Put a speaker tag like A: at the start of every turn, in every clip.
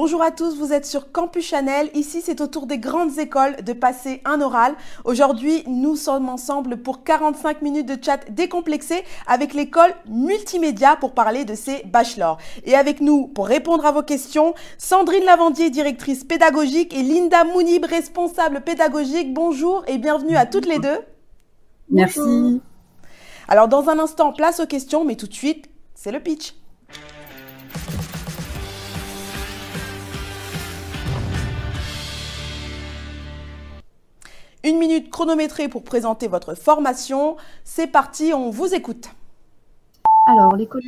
A: Bonjour à tous, vous êtes sur Campus Chanel. Ici, c'est au tour des grandes écoles de passer un oral. Aujourd'hui, nous sommes ensemble pour 45 minutes de chat décomplexé avec l'école multimédia pour parler de ses bachelors. Et avec nous, pour répondre à vos questions, Sandrine Lavandier, directrice pédagogique, et Linda Mounib, responsable pédagogique. Bonjour et bienvenue à toutes les deux.
B: Merci.
A: Alors, dans un instant, place aux questions, mais tout de suite, c'est le pitch. Une minute chronométrée pour présenter votre formation. C'est parti, on vous écoute.
B: Alors, l'école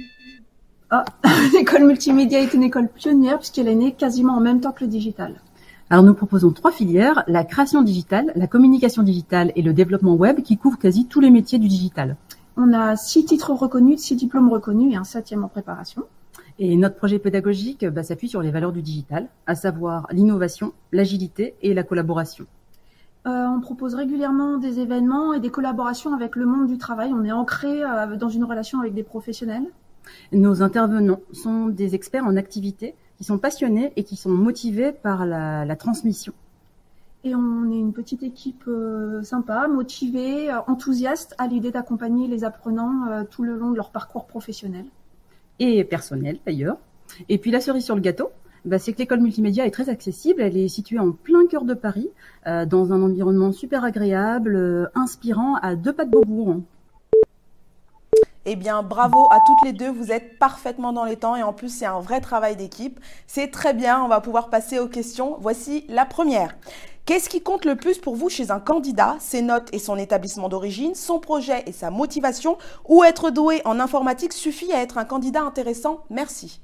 B: ah, multimédia est une école pionnière puisqu'elle est née quasiment en même temps que le digital.
C: Alors nous proposons trois filières, la création digitale, la communication digitale et le développement web qui couvrent quasi tous les métiers du digital.
B: On a six titres reconnus, six diplômes reconnus et un septième en préparation.
C: Et notre projet pédagogique bah, s'appuie sur les valeurs du digital, à savoir l'innovation, l'agilité et la collaboration.
B: Euh, on propose régulièrement des événements et des collaborations avec le monde du travail. On est ancré euh, dans une relation avec des professionnels.
C: Nos intervenants sont des experts en activité qui sont passionnés et qui sont motivés par la, transmission.
B: Et on est une petite équipe euh, sympa, motivée, enthousiaste à l'idée d'accompagner les apprenants tout le long de leur parcours professionnel.
C: Et personnel d'ailleurs. Et puis la cerise sur le gâteau, bah, c'est que l'école multimédia est très accessible. Elle est située en plein cœur de Paris, euh, dans un environnement super agréable, euh, inspirant, à deux pas de Beaubourg.
A: Eh bien, bravo à toutes les deux, vous êtes parfaitement dans les temps et en plus, c'est un vrai travail d'équipe. C'est très bien, on va pouvoir passer aux questions. Voici la première. Qu'est-ce qui compte le plus pour vous chez un candidat? Ses notes et son établissement d'origine, son projet et sa motivation? Ou être doué en informatique suffit à être un candidat intéressant? Merci.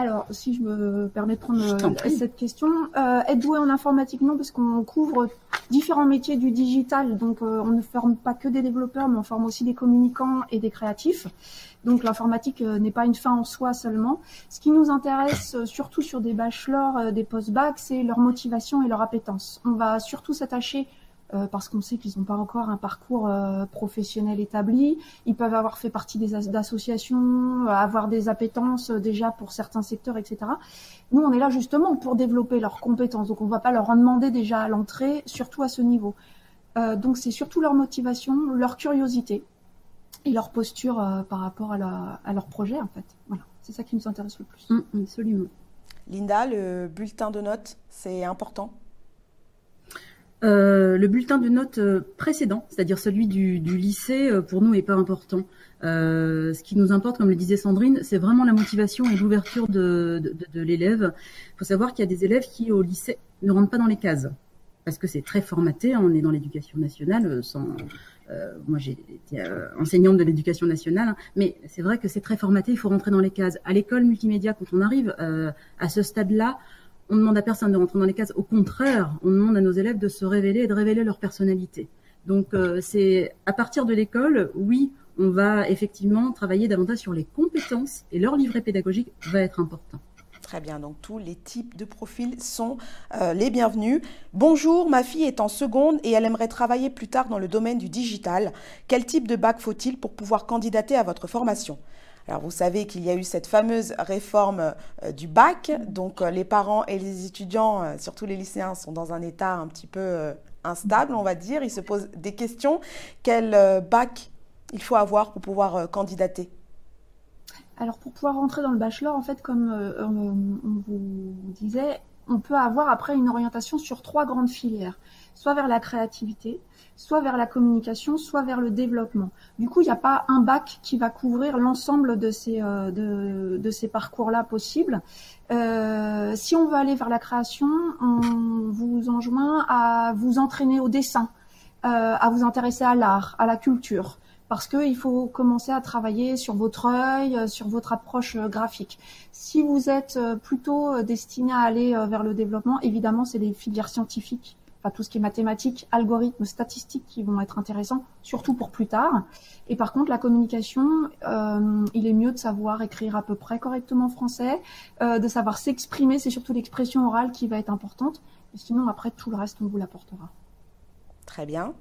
B: Alors, si je me permets de prendre euh, cette question, euh, être doué en informatique, non, parce qu'on couvre différents métiers du digital. Donc, euh, on ne forme pas que des développeurs, mais on forme aussi des communicants et des créatifs. Donc, l'informatique n'est pas une fin en soi seulement. Ce qui nous intéresse, surtout sur des bachelors, des post-bac, c'est leur motivation et leur appétence. On va surtout s'attacher euh, parce qu'on sait qu'ils n'ont pas encore un parcours euh, professionnel établi. Ils peuvent avoir fait partie des associations, euh, avoir des appétences déjà pour certains secteurs, etc. Nous, on est là justement pour développer leurs compétences. Donc, on ne va pas leur en demander déjà à l'entrée, surtout à ce niveau. donc, c'est surtout leur motivation, leur curiosité et leur posture par rapport à, à, leur projet, en fait. Voilà, c'est ça qui nous intéresse le plus.
C: Mmh, absolument.
A: Linda, le bulletin de notes, c'est important?
C: Euh, le bulletin de notes euh, précédent, c'est-à-dire celui du, lycée, euh, pour nous n'est pas important. ce qui nous importe, comme le disait Sandrine, c'est vraiment la motivation et l'ouverture de, l'élève. Il faut savoir qu'il y a des élèves qui, au lycée, ne rentrent pas dans les cases, parce que c'est très formaté. On est dans l'éducation nationale. Sans, moi, j'ai été enseignante de l'éducation nationale, hein, mais c'est vrai que c'est très formaté. Il faut rentrer dans les cases. À l'école multimédia, quand on arrive à ce stade-là, on demande à personne de rentrer dans les cases. Au contraire, on demande à nos élèves de se révéler et de révéler leur personnalité. Donc, euh, c'est à partir de l'école, oui, on va effectivement travailler davantage sur les compétences et leur livret pédagogique va être important.
A: Très bien, donc tous les types de profils sont euh, les bienvenus. Bonjour, ma fille est en seconde et elle aimerait travailler plus tard dans le domaine du digital. Quel type de bac faut-il pour pouvoir candidater à votre formation? Alors vous savez qu'il y a eu cette fameuse réforme euh, du bac, donc euh, les parents et les étudiants, euh, surtout les lycéens, sont dans un état un petit peu instable, on va dire. Ils se posent des questions. Quel bac il faut avoir pour pouvoir candidater?
B: Alors pour pouvoir rentrer dans le bachelor, en fait, comme on vous disait, on peut avoir après une orientation sur trois grandes filières, soit vers la créativité, soit vers la communication, soit vers le développement. Du coup, il n'y a pas un bac qui va couvrir l'ensemble de ces, euh, parcours-là possibles. Euh, si on veut aller vers la création, on vous enjoint à vous entraîner au dessin, euh, à vous intéresser à l'art, à la culture parce qu'il faut commencer à travailler sur votre œil, sur votre approche graphique. Si vous êtes plutôt destiné à aller vers le développement, évidemment, c'est les filières scientifiques enfin tout ce qui est mathématiques, algorithmes, statistiques qui vont être intéressants, surtout pour plus tard. Et par contre, la communication, euh, il est mieux de savoir écrire à peu près correctement français, euh, de savoir s'exprimer, c'est surtout l'expression orale qui va être importante. sinon, après, tout le reste, on vous l'apportera.
A: Très bien.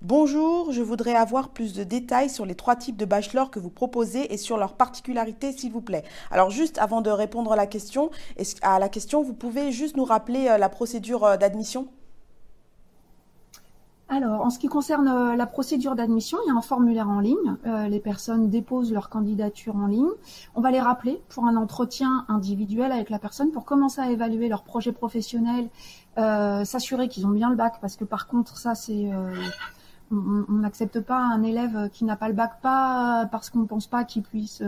A: Bonjour, je voudrais avoir plus de détails sur les trois types de bachelor que vous proposez et sur leurs particularités, s'il vous plaît. Alors juste avant de répondre à la question, à la question, vous pouvez juste nous rappeler euh, la procédure d'admission?
B: Alors, en ce qui concerne euh, la procédure d'admission, il y a un formulaire en ligne. les personnes déposent leur candidature en ligne. On va les rappeler pour un entretien individuel avec la personne pour commencer à évaluer leur projet professionnel, s'assurer qu'ils ont bien le bac, parce que par contre, ça c'est on n'accepte pas un élève qui n'a pas le bac, pas parce qu'on ne pense pas qu'il puisse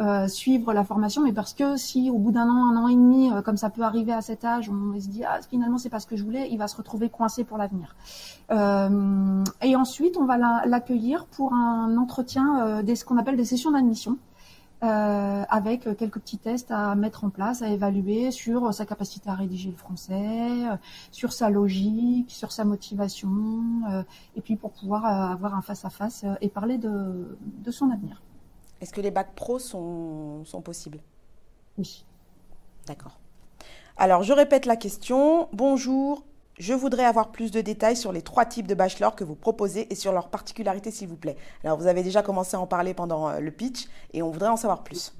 B: euh, euh, suivre la formation, mais parce que si au bout d'un an, un an et demi, euh, comme ça peut arriver à cet âge, on se dit ah finalement c'est pas ce que je voulais, il va se retrouver coincé pour l'avenir. et ensuite, on va l'accueillir pour un entretien, des, ce qu'on appelle des sessions d'admission. Euh, avec quelques petits tests à mettre en place, à évaluer sur sa capacité à rédiger le français, euh, sur sa logique, sur sa motivation, euh, et puis pour pouvoir avoir un face-à-face et parler de son avenir.
A: Est-ce que les bacs pro sont, sont possibles?
B: Oui.
A: D'accord. Alors, je répète la question. Bonjour, je voudrais avoir plus de détails sur les trois types de bachelor que vous proposez et sur leurs particularités, s'il vous plaît. Alors, vous avez déjà commencé à en parler pendant euh, le pitch et on voudrait en savoir plus.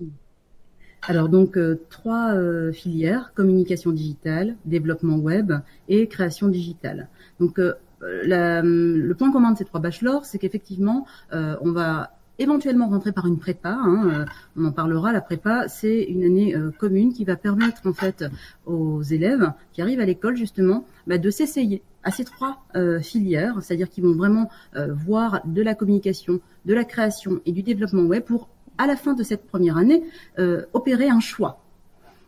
C: Alors donc euh, trois euh, filières communication digitale, développement web et création digitale. Donc le point commun de ces trois bachelors, c'est qu'effectivement on va éventuellement rentrer par une prépa. Hein, euh, on en parlera. La prépa, c'est une année euh, commune qui va permettre en fait aux élèves qui arrivent à l'école justement bah, de s'essayer à ces trois euh, filières, c'est-à-dire qu'ils vont vraiment voir de la communication, de la création et du développement web pour à la fin de cette première année opérer un choix.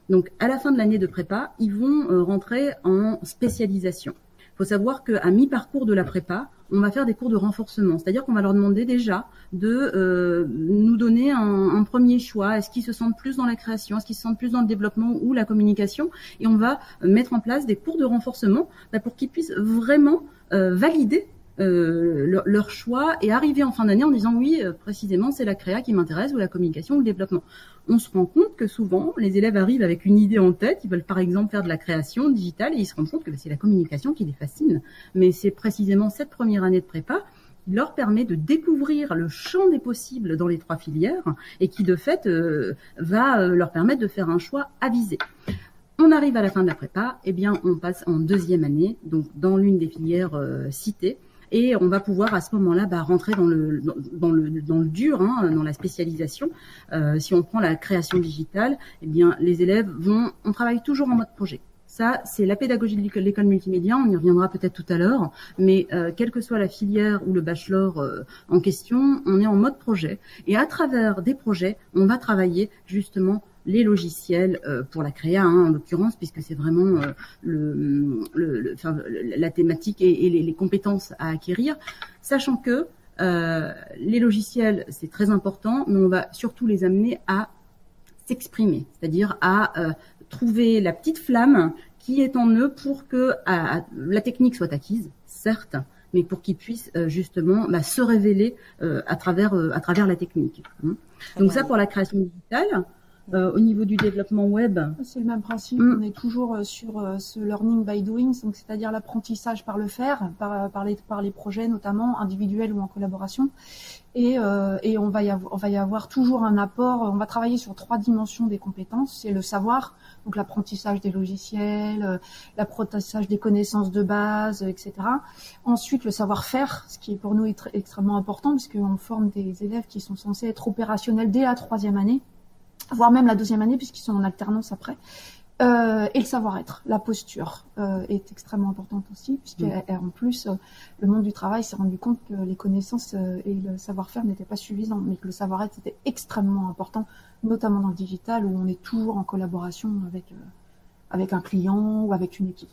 C: Donc à la fin de l'année de prépa, ils vont rentrer en spécialisation. Il faut savoir qu'à mi-parcours de la prépa, on va faire des cours de renforcement. C'est-à-dire qu'on va leur demander déjà de euh, nous donner un, premier choix. Est-ce qu'ils se sentent plus dans la création? Est-ce qu'ils se sentent plus dans le développement ou la communication? Et on va mettre en place des cours de renforcement bah, pour qu'ils puissent vraiment euh, valider euh, leur, choix et arriver en fin d'année en disant oui, euh, précisément, c'est la créa qui m'intéresse ou la communication ou le développement. On se rend compte que souvent, les élèves arrivent avec une idée en tête, ils veulent par exemple faire de la création digitale et ils se rendent compte que c'est la communication qui les fascine. Mais c'est précisément cette première année de prépa qui leur permet de découvrir le champ des possibles dans les trois filières et qui de fait euh, va leur permettre de faire un choix avisé. On arrive à la fin de la prépa, eh bien on passe en deuxième année, donc dans l'une des filières citées, et on va pouvoir à ce moment-là bah, rentrer dans le dans, le dans le dur, hein, dans la spécialisation. Euh, si on prend la création digitale, eh bien les élèves vont, on travaille toujours en mode projet. Ça, c'est la pédagogie de l'école multimédia. On y reviendra peut-être tout à l'heure. Mais euh, quelle que soit la filière ou le bachelor euh, en question, on est en mode projet. Et à travers des projets, on va travailler justement les logiciels euh, pour la créa, hein, en l'occurrence, puisque c'est vraiment euh, le, le, enfin, la thématique et, les, les, compétences à acquérir, sachant que euh, les logiciels, c'est très important, mais on va surtout les amener à s'exprimer, c'est-à-dire à, trouver la petite flamme qui est en eux pour que la technique soit acquise, certes, mais pour qu'ils puissent justement bah, se révéler à travers à travers la technique. Hein. Donc ça pour la création digitale. Euh, au niveau du développement web
B: C'est le même principe. Mm. On est toujours euh, sur euh, ce learning by doing, donc c'est-à-dire l'apprentissage par le faire, par, par, les, par les projets notamment individuels ou en collaboration. Et, et on, va y avoir, on va y avoir toujours un apport. On va travailler sur trois dimensions des compétences. C'est le savoir, donc l'apprentissage des logiciels, l'apprentissage des connaissances de base, etc. Ensuite, le savoir-faire, ce qui est pour nous extrêmement important, puisqu'on forme des élèves qui sont censés être opérationnels dès la troisième année voire même la deuxième année puisqu'ils sont en alternance après. Euh, et le savoir-être, la posture euh, est extrêmement importante aussi, puisqu'en mm. plus, euh, le monde du travail s'est rendu compte que les connaissances et le savoir-faire n'étaient pas suffisants, mais que le savoir-être était extrêmement important, notamment dans le digital, où on est toujours en collaboration avec, avec un client ou avec une équipe.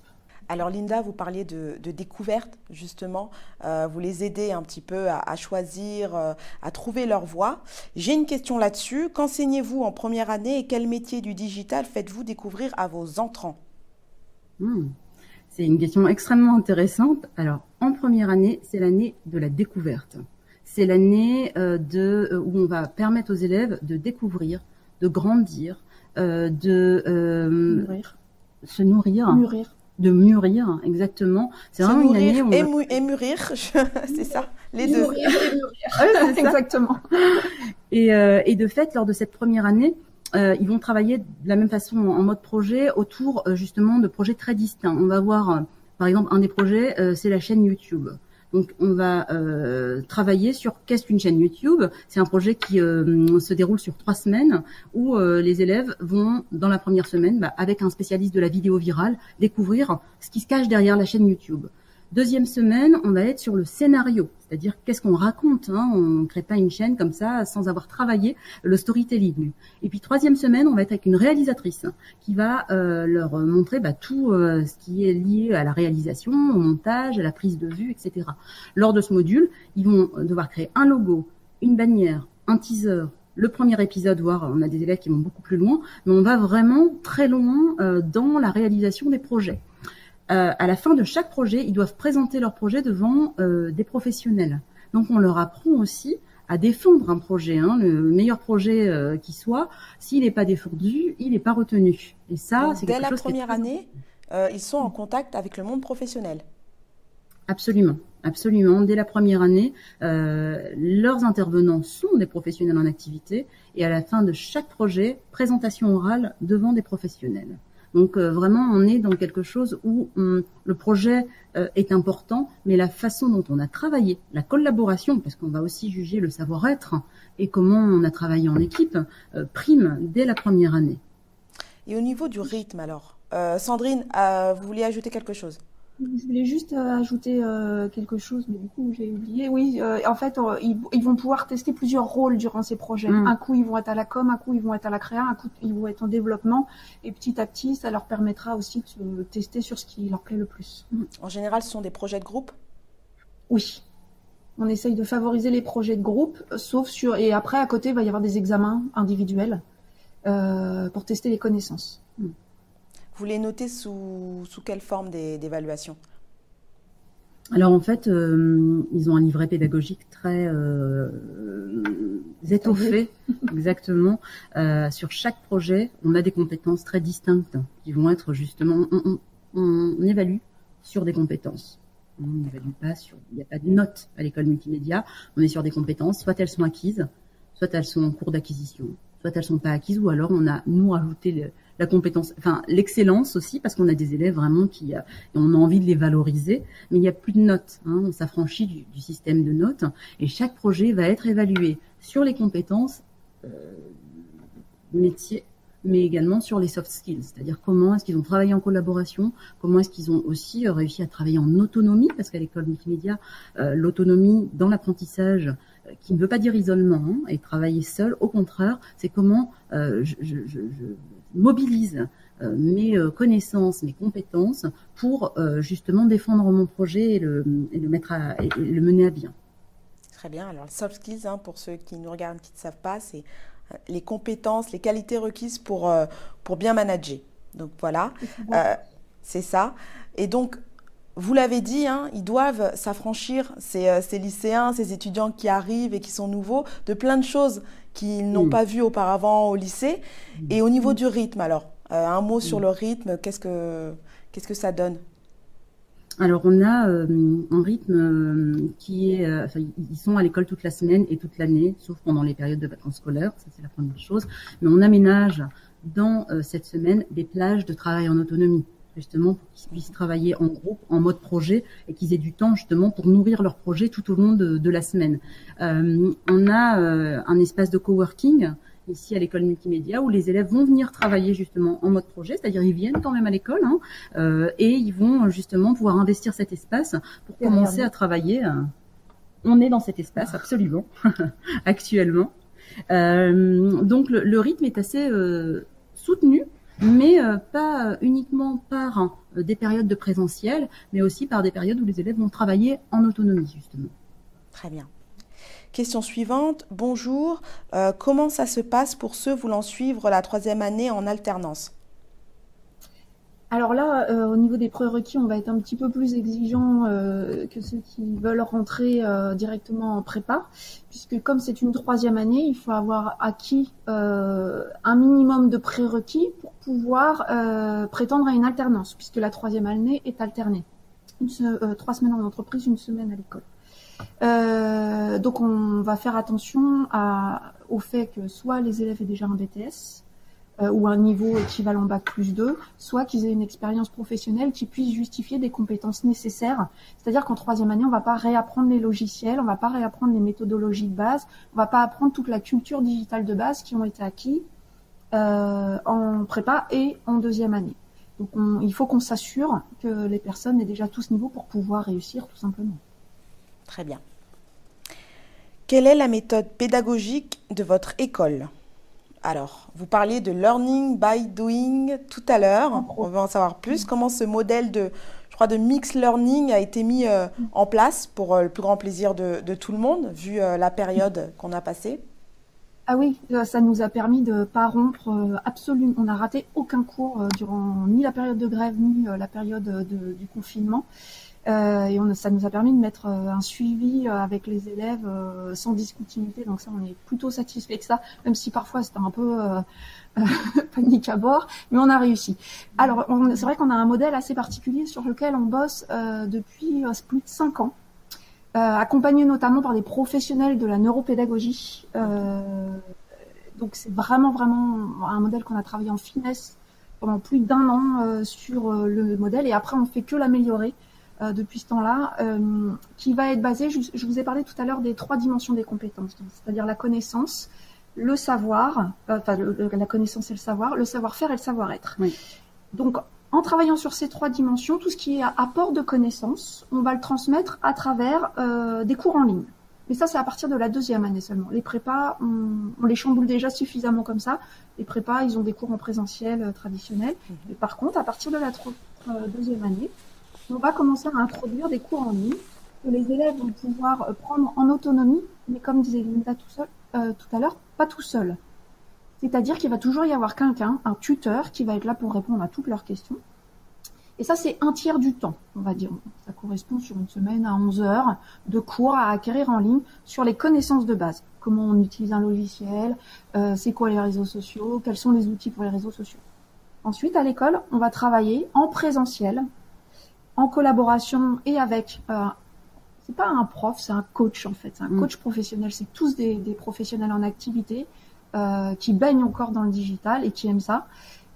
A: Alors Linda, vous parliez de, découverte, justement. Euh, vous les aidez un petit peu à, choisir, euh, à trouver leur voie. J'ai une question là-dessus. Qu'enseignez-vous en première année et quel métier du digital faites-vous découvrir à vos entrants?
C: Hmm. C'est une question extrêmement intéressante. Alors, en première année, c'est l'année de la découverte. C'est l'année euh, de où on va permettre aux élèves de découvrir, de grandir, de
B: nourrir.
C: se nourrir,
B: mûrir
C: de mûrir, exactement.
A: C'est vraiment une année où et, mûrir, c'est ça, les deux.
B: Mûrir et mûrir. exactement.
C: Et, euh, et, de fait, lors de cette première année, euh, ils vont travailler de la même façon en mode projet autour euh, justement de projets très distincts. On va voir, par exemple, un des projets, c'est la chaîne YouTube. Donc, on va euh, travailler sur qu'est-ce qu'une chaîne YouTube? C'est un projet qui euh, se déroule sur trois semaines où euh, les élèves vont, dans la première semaine, bah, avec un spécialiste de la vidéo virale, découvrir ce qui se cache derrière la chaîne YouTube. Deuxième semaine, on va être sur le scénario, c'est-à-dire qu'est-ce qu'on raconte. Hein? On ne crée pas une chaîne comme ça sans avoir travaillé le storytelling. Et puis troisième semaine, on va être avec une réalisatrice qui va euh, leur montrer bah, tout euh, ce qui est lié à la réalisation, au montage, à la prise de vue, etc. Lors de ce module, ils vont devoir créer un logo, une bannière, un teaser, le premier épisode, voire on a des élèves qui vont beaucoup plus loin, mais on va vraiment très loin euh, dans la réalisation des projets. Euh, à la fin de chaque projet, ils doivent présenter leur projet devant euh, des professionnels. Donc on leur apprend aussi à défendre un projet, hein, le meilleur projet euh, qui soit. S'il n'est pas défendu, il n'est pas retenu.
A: Et ça, c'est quelque chose. Dès la première année, ils sont en contact avec le monde professionnel.
C: Absolument, absolument. Dès la première année, leurs intervenants sont des professionnels en activité et à la fin de chaque projet, présentation orale devant des professionnels. Donc euh, vraiment, on est dans quelque chose où le projet euh, est important, mais la façon dont on a travaillé, la collaboration, parce qu'on va aussi juger le savoir-être et comment on a travaillé en équipe, euh, prime dès la première année.
A: Et au niveau du rythme alors, Sandrine, vous vouliez ajouter quelque chose?
B: Je voulais juste euh, ajouter euh, quelque chose, mais du coup j'ai oublié. Oui, euh, en fait, ils, vont pouvoir tester plusieurs rôles durant ces projets. Mm. Un coup, ils vont être à la com, un coup, ils vont être à la créa, un coup, ils vont être en développement. Et petit à petit, ça leur permettra aussi de tester sur ce qui leur plaît le plus.
A: En général, ce sont des projets de groupe?
B: Oui. On essaye de favoriser les projets de groupe, sauf sur... Et après, à côté, il va y avoir des examens individuels pour tester les connaissances. Mm.
A: Vous les notez sous, quelle forme d'évaluation?
C: Alors en fait, euh, ils ont un livret pédagogique très euh, étoffé, exactement. Euh, sur chaque projet, on a des compétences très distinctes qui vont être justement, on, évalue sur des compétences. On n'évalue pas sur, il n'y a pas de notes à l'école multimédia. On est sur des compétences, soit elles sont acquises, soit elles sont en cours d'acquisition, soit elles sont pas acquises, ou alors on a nous ajouté le, la compétence, enfin l'excellence aussi, parce qu'on a des élèves vraiment qui, euh, on a envie de les valoriser, mais il n'y a plus de notes. Hein, on s'affranchit du, système de notes, et chaque projet va être évalué sur les compétences euh, métiers, mais également sur les soft skills, c'est-à-dire comment est-ce qu'ils ont travaillé en collaboration, comment est-ce qu'ils ont aussi euh, réussi à travailler en autonomie, parce qu'à l'école multimédia, l'autonomie dans l'apprentissage, qui ne veut pas dire isolement hein, et travailler seul, au contraire, c'est comment je, je, je, mobilise euh, mes euh, connaissances, mes compétences pour euh, justement défendre mon projet et le, mettre à, et le mener à bien.
A: Très bien. Alors, soft skills, hein, pour ceux qui nous regardent, qui ne savent pas, c'est les compétences, les qualités requises pour, pour bien manager. Donc voilà, c'est ça. Et donc, vous l'avez dit, hein, ils doivent s'affranchir, ces, ces, lycéens, ces étudiants qui arrivent et qui sont nouveaux, de plein de choses qu'ils n'ont mm. pas vues auparavant au lycée. Et au niveau du rythme, alors, euh, un mot sur mm. le rythme, qu'est-ce que, qu'est-ce que ça donne?
C: Alors on a euh, un rythme euh, qui est, enfin, ils sont à l'école toute la semaine et toute l'année, sauf pendant les périodes de vacances scolaires, ça c'est la première chose. Mais on aménage dans cette semaine des plages de travail en autonomie justement pour qu'ils puissent travailler en groupe, en mode projet, et qu'ils aient du temps justement pour nourrir leur projet tout au long de, la semaine. Euh, on a euh, un espace de coworking ici à l'école multimédia où les élèves vont venir travailler justement en mode projet, c'est-à-dire ils viennent quand même à l'école hein, euh, et ils vont justement pouvoir investir cet espace pour commencer à travailler. on est dans cet espace absolument actuellement. donc le, le, rythme est assez soutenu mais euh, pas euh, uniquement par euh, des périodes de présentiel, mais aussi par des périodes où les élèves vont travailler en autonomie, justement.
A: Très bien. Question suivante. Bonjour. comment ça se passe pour ceux voulant suivre la troisième année en alternance?
B: Alors là, euh, au niveau des prérequis, on va être un petit peu plus exigeant euh, que ceux qui veulent rentrer euh, directement en prépa, puisque comme c'est une troisième année, il faut avoir acquis un minimum de prérequis pour pouvoir prétendre à une alternance, puisque la troisième année est alternée. trois semaines en entreprise, une semaine à l'école. donc on va faire attention au fait que soit les élèves aient déjà un BTS, euh, ou un niveau équivalent bac plus 2, soit qu'ils aient une expérience professionnelle qui puisse justifier des compétences nécessaires. C'est-à-dire qu'en troisième année, on va pas réapprendre les logiciels, on va pas réapprendre les méthodologies de base, on va pas apprendre toute la culture digitale de base qui ont été acquis euh, en prépa et en deuxième année. Donc il faut qu'on s'assure que les personnes aient déjà tout ce niveau pour pouvoir réussir tout simplement.
A: Très bien. Quelle est la méthode pédagogique de votre école? Alors, vous parliez de learning by doing tout à l'heure. On veut en savoir plus. Comment ce modèle de, je crois, de mix learning a été mis euh, en place pour euh, le plus grand plaisir de, tout le monde, vu euh, la période qu'on a passée?
B: Ah oui, ça nous a permis de ne pas rompre absolument. On n'a raté aucun cours durant ni la période de grève ni la période du confinement. Euh, et ça nous a permis de mettre euh, un suivi euh, avec les élèves sans discontinuité. Donc ça, on est plutôt satisfait que ça, même si parfois c'était un peu panique à bord, mais on a réussi. Alors, c'est vrai qu'on a un modèle assez particulier sur lequel on bosse depuis plus de cinq ans, accompagné notamment par des professionnels de la neuropédagogie. donc c'est vraiment vraiment un modèle qu'on a travaillé en finesse pendant plus d'un an sur le modèle, et après on fait que l'améliorer. Euh, depuis ce temps-là, euh, qui va être basé, je, vous ai parlé tout à l'heure des trois dimensions des compétences, c'est-à-dire la connaissance, le savoir, euh, enfin la connaissance et le savoir, le savoir-faire et le savoir-être. Donc, en travaillant sur ces trois dimensions, tout ce qui est apport de connaissances, on va le transmettre à travers des cours en ligne. Mais ça, c'est à partir de la deuxième année seulement. Les prépas, on, les chamboule déjà suffisamment comme ça. Les prépas, ils ont des cours en présentiel traditionnel. Mais par contre, à partir de la deuxième année, on va commencer à introduire des cours en ligne que les élèves vont pouvoir euh, prendre en autonomie, mais comme disait Linda euh, tout à l'heure, pas tout seul. C'est-à-dire qu'il va toujours y avoir quelqu'un, un tuteur, qui va être là pour répondre à toutes leurs questions. Et ça, c'est un tiers du temps, on va dire. Ça correspond sur une semaine à 11 heures de cours à acquérir en ligne sur les connaissances de base. Comment on utilise un logiciel, euh, c'est quoi les réseaux sociaux, quels sont les outils pour les réseaux sociaux. Ensuite, à l'école, on va travailler en présentiel en collaboration et avec euh, c'est pas un prof, c'est un coach en fait, un mm. coach professionnel. C'est tous des, des, professionnels en activité euh, qui baignent encore dans le digital et qui aiment ça.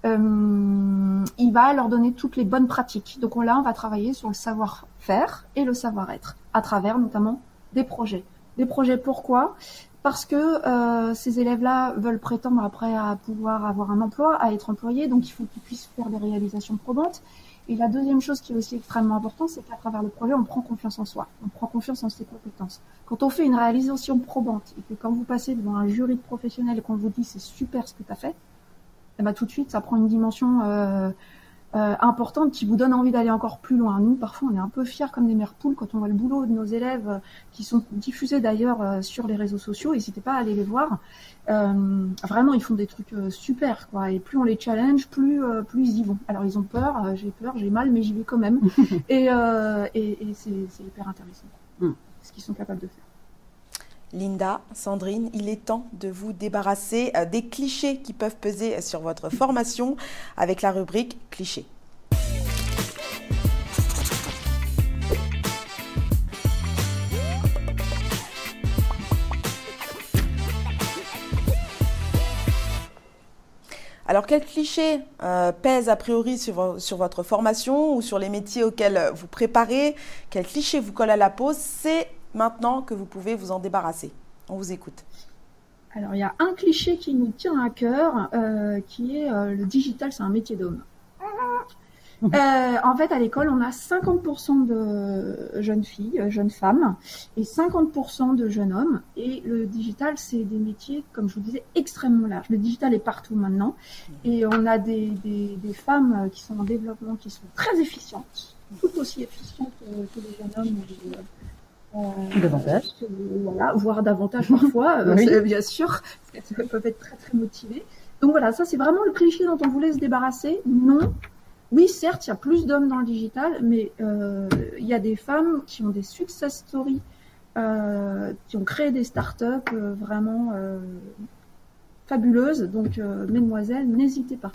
B: Euh, il va leur donner toutes les bonnes pratiques. Donc là, on va travailler sur le savoir-faire et le savoir-être à travers notamment des projets. Des projets pourquoi? Parce que euh, ces élèves-là veulent prétendre après à pouvoir avoir un emploi, à être employés, donc il faut qu'ils puissent faire des réalisations probantes. Et la deuxième chose qui est aussi extrêmement importante, c'est qu'à travers le projet, on prend confiance en soi, on prend confiance en ses compétences. Quand on fait une réalisation probante et que quand vous passez devant un jury de professionnels et qu'on vous dit c'est super ce que tu as fait, eh ben, tout de suite, ça prend une dimension euh, euh, importante qui vous donne envie d'aller encore plus loin. Nous, parfois, on est un peu fiers comme des mères poules quand on voit le boulot de nos élèves euh, qui sont diffusés d'ailleurs euh, sur les réseaux sociaux. N'hésitez pas à aller les voir. vraiment, ils font des trucs super, quoi. Et plus on les challenge, plus plus ils y vont. Alors, ils ont peur. j'ai peur, j'ai mal, mais j'y vais quand même. et, et, c'est hyper intéressant mm. ce qu'ils sont capables de faire.
A: Linda, Sandrine, il est temps de vous débarrasser euh, des clichés qui peuvent peser sur votre formation avec la rubrique clichés. Alors, quels clichés euh, pèsent a priori sur, votre formation ou sur les métiers auxquels vous préparez? Quels clichés vous collent à la peau maintenant que vous pouvez vous en débarrasser. On vous écoute.
B: Alors, il y a un cliché qui nous tient à cœur, euh, qui est euh, le digital, c'est un métier d'homme. Euh, en fait, à l'école, on a 50% de jeunes filles, jeunes femmes, et 50% de jeunes hommes. Et le digital, c'est des métiers, comme je vous disais, extrêmement larges. Le digital est partout maintenant. Et on a des, des femmes qui sont en développement, qui sont très efficientes, tout aussi efficientes que les jeunes hommes
C: davantage.
B: Voilà, voire davantage parfois, euh, bien sûr, parce qu'elles peuvent être très très motivées. Donc voilà, ça c'est vraiment le cliché dont on voulait se débarrasser. Non, oui, certes, il y a plus d'hommes dans le digital, mais euh, il y a des femmes qui ont des success stories, euh, qui ont créé des startups euh, vraiment fabuleuses. Donc, mesdemoiselles, n'hésitez pas.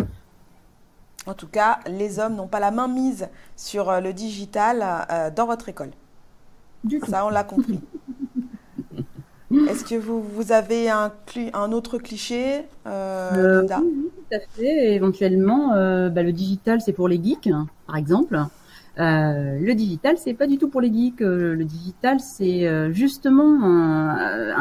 A: En tout cas, les hommes n'ont pas la main mise sur le digital dans votre école. Du Ça, on l'a compris. Est-ce que vous, vous avez un, un autre cliché,
C: euh, Linda oui, tout à fait. Éventuellement, euh, bah, le digital, c'est pour les geeks, par exemple. Euh, le digital, c'est pas du tout pour les geeks. Euh, le digital, c'est euh, justement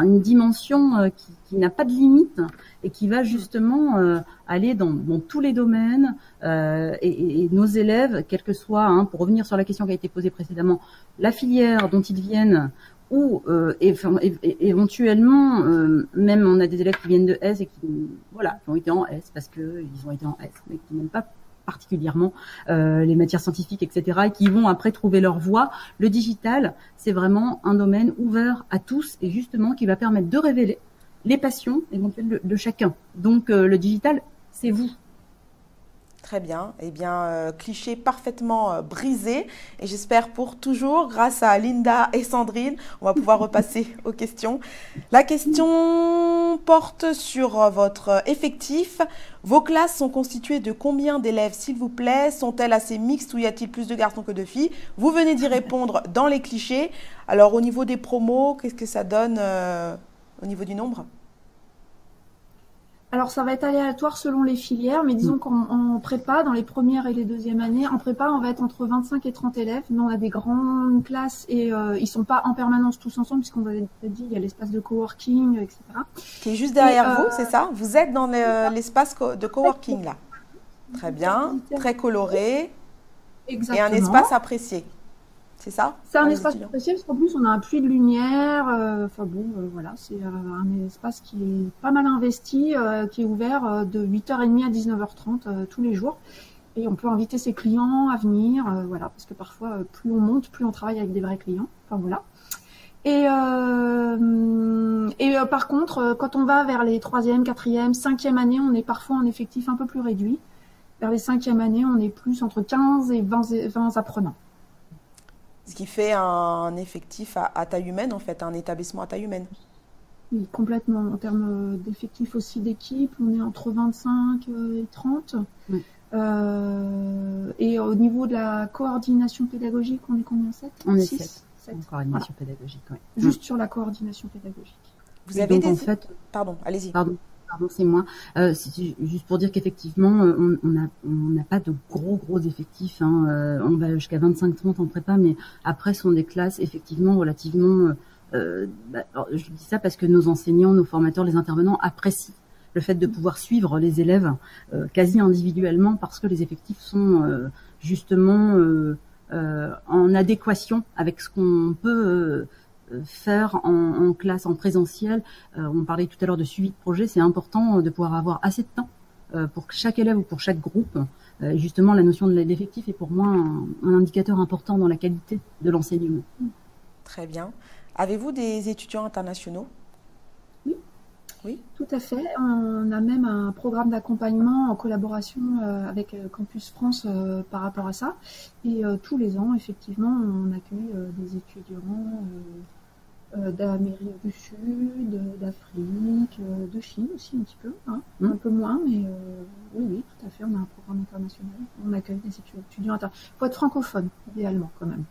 C: une dimension qui, qui n'a pas de limite et qui va justement aller dans, dans, tous les domaines. Et, et, nos élèves, quel que soit, hein, pour revenir sur la question qui a été posée précédemment, la filière dont ils viennent ou euh, éventuellement, euh, même on a des élèves qui viennent de S et qui, voilà, qui ont été en S parce que ils ont été en S, mais qui n'aiment pas particulièrement euh, les matières scientifiques, etc., et qui vont après trouver leur voie. Le digital, c'est vraiment un domaine ouvert à tous et justement qui va permettre de révéler les passions éventuelles de chacun. Donc le digital, c'est vous,
A: Très bien. Eh bien, euh, cliché parfaitement euh, brisé. Et j'espère pour toujours, grâce à Linda et Sandrine, on va pouvoir repasser aux questions. La question porte sur euh, votre effectif. Vos classes sont constituées de combien d'élèves, s'il vous plaît? Sont-elles assez mixtes ou y a-t-il plus de garçons que de filles? Vous venez d'y répondre dans les clichés. Alors, au niveau des promos, qu'est-ce que ça donne au niveau du nombre?
B: Alors ça va être aléatoire selon les filières, mais disons mm. qu'en prépa, dans les premières et les deuxièmes années, en prépa, on va être entre 25 et 30 élèves. Nous, on a des grandes classes et euh, ils sont pas en permanence tous ensemble, puisqu'on vous a dit, il y a l'espace de coworking, etc.
A: Qui est juste derrière vous, euh, c'est ça? Vous êtes dans l'espace de coworking là. Très bien, très coloré. Exactement. Et un espace apprécié. C'est ça
B: C'est un espace spécial parce qu'en plus on a un puits de lumière. Euh, enfin bon, euh, voilà, c'est euh, un espace qui est pas mal investi, qui est ouvert de 8h30 à 19h30 tous les jours. Et on peut inviter ses clients à venir, voilà, parce que parfois plus on monte, plus on travaille avec des vrais clients. Enfin voilà. Et, et par contre, quand on va vers les troisième, quatrième, cinquième années, on est parfois en effectif un peu plus réduit. Vers les cinquièmes années, on est plus entre 15 et 20, 20 apprenants.
A: Ce qui fait un effectif à, taille humaine, en fait, un établissement à taille humaine.
B: Oui, complètement. En termes d'effectifs aussi d'équipe, on est entre 25 et 30. Euh, et au niveau de la coordination pédagogique, on est combien 7
C: On est 7. 7. Coordination pédagogique, oui.
B: Juste sur la coordination pédagogique.
A: Vous avez des... en fait... Pardon, allez-y.
C: Pardon c'est moi. Euh, juste pour dire qu'effectivement, euh, on n'a pas de gros gros effectifs. Hein. Euh, on va jusqu'à 25-30 en prépa, mais après, ce sont des classes effectivement relativement. Bah, je dis ça parce que nos enseignants, nos formateurs, les intervenants apprécient le fait de pouvoir suivre les élèves quasi individuellement parce que les effectifs sont justement en adéquation avec ce qu'on peut faire en, classe, en présentiel. Euh, on parlait tout à l'heure de suivi de projet. C'est important de pouvoir avoir assez de temps euh, pour chaque élève ou pour chaque groupe. Euh, justement, la notion de l'effectif est pour moi un, indicateur important dans la qualité de l'enseignement.
A: Très bien. Avez-vous des étudiants internationaux?
B: Oui. Oui. Tout à fait. On a même un programme d'accompagnement en collaboration avec Campus France par rapport à ça. Et tous les ans, effectivement, on accueille des étudiants euh, d'Amérique du Sud, d'Afrique, euh, de Chine aussi un petit peu, hein. mmh. un peu moins, mais euh, oui, oui, tout à fait, on a un programme international, on accueille des étudiants internationaux. Il faut être francophone, idéalement, quand même.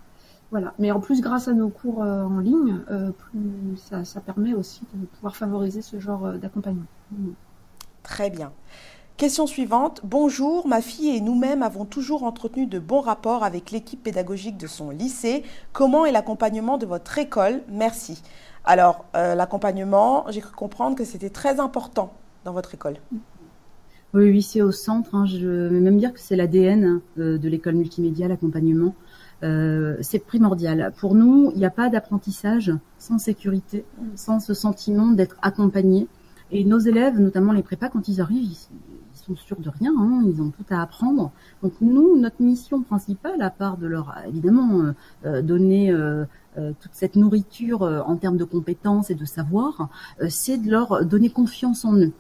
B: Voilà. Mais en plus, grâce à nos cours en ligne, plus ça, ça, permet aussi de pouvoir favoriser ce genre d'accompagnement. Mmh.
A: Très bien. Question suivante. Bonjour, ma fille et nous-mêmes avons toujours entretenu de bons rapports avec l'équipe pédagogique de son lycée. Comment est l'accompagnement de votre école? Merci. Alors, euh, l'accompagnement, j'ai cru comprendre que c'était très important dans votre école.
C: Oui, oui, c'est au centre. Hein. Je vais même dire que c'est l'ADN euh, de l'école multimédia, l'accompagnement. Euh, c'est primordial. Pour nous, il n'y a pas d'apprentissage sans sécurité, sans ce sentiment d'être accompagné. Et nos élèves, notamment les prépas, quand ils arrivent, ils, sont sûrs de rien, hein, ils ont tout à apprendre. Donc nous, notre mission principale, à part de leur évidemment euh, euh, donner euh, toute cette nourriture en termes de compétences et de savoir, c'est de leur donner confiance en eux.